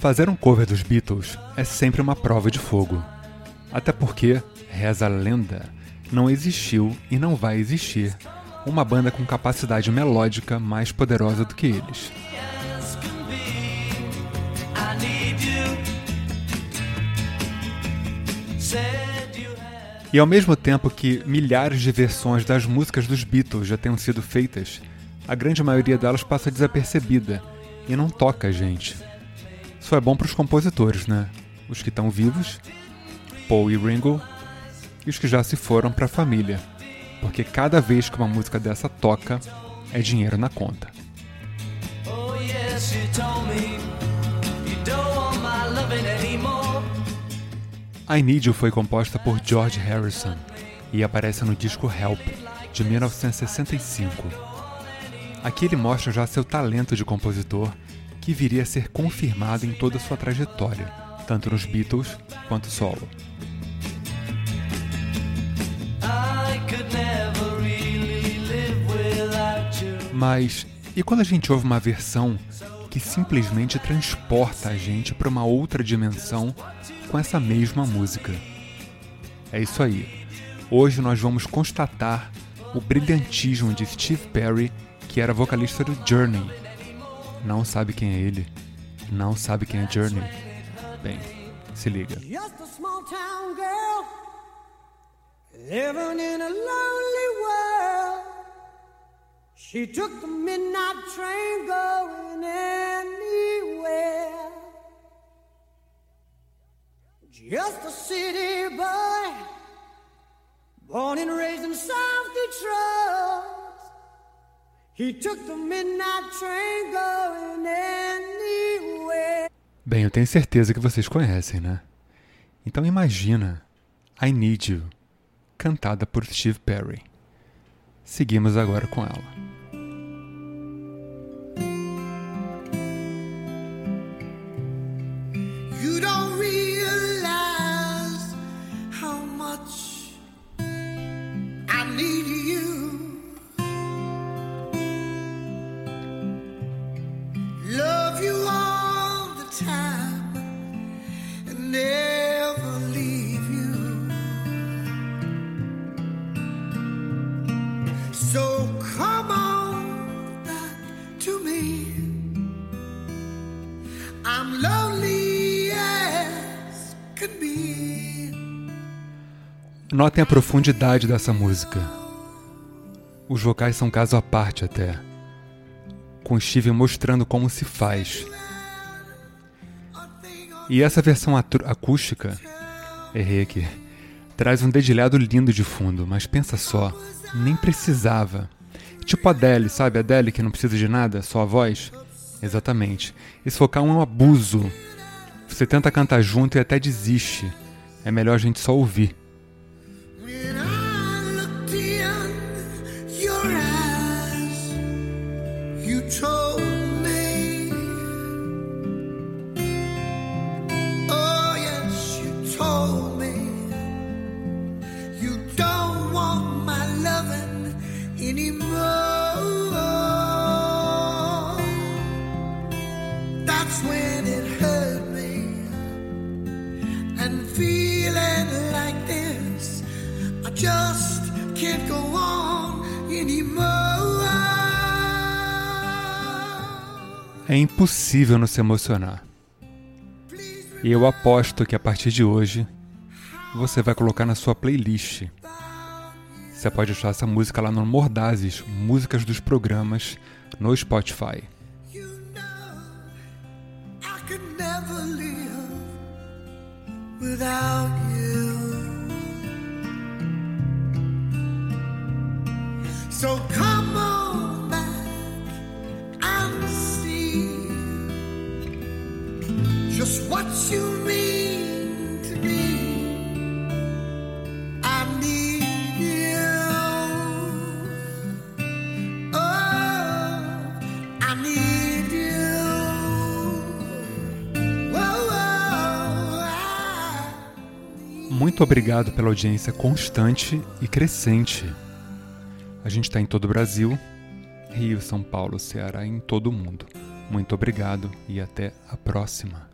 Fazer um cover dos Beatles é sempre uma prova de fogo. Até porque, reza a lenda, não existiu e não vai existir uma banda com capacidade melódica mais poderosa do que eles. E ao mesmo tempo que milhares de versões das músicas dos Beatles já tenham sido feitas, a grande maioria delas passa desapercebida e não toca a gente. Isso é bom para os compositores, né? Os que estão vivos, Paul e Ringo, e os que já se foram para a família, porque cada vez que uma música dessa toca, é dinheiro na conta. Oh, yes, I Need You foi composta por George Harrison e aparece no disco Help, de 1965. Aqui ele mostra já seu talento de compositor que viria a ser confirmado em toda sua trajetória, tanto nos Beatles quanto solo. Mas e quando a gente ouve uma versão que simplesmente transporta a gente para uma outra dimensão com essa mesma música? É isso aí. Hoje nós vamos constatar o brilhantismo de Steve Perry, que era vocalista do Journey não sabe quem é ele, não sabe quem é Journey. Bem, se liga. Living in a lonely world. She took the midnight train going anywhere. Just a city boy, born and raised in South Detroit. Bem, eu tenho certeza que vocês conhecem, né? Então imagina I Need You, cantada por Steve Perry. Seguimos agora com ela. Notem a profundidade dessa música. Os vocais são caso à parte até, com Steve mostrando como se faz. E essa versão acústica, errei aqui, traz um dedilhado lindo de fundo, mas pensa só, nem precisava. Tipo a Adele, sabe? A Adele que não precisa de nada, só a voz. Exatamente. Esse vocal é um abuso. Você tenta cantar junto e até desiste. É melhor a gente só ouvir. É impossível não se emocionar. E eu aposto que a partir de hoje você vai colocar na sua playlist. Você pode achar essa música lá no Mordazes, músicas dos programas, no Spotify. So come on. just what you Muito obrigado pela audiência constante e crescente. A gente está em todo o Brasil Rio, São Paulo, Ceará em todo o mundo. Muito obrigado e até a próxima.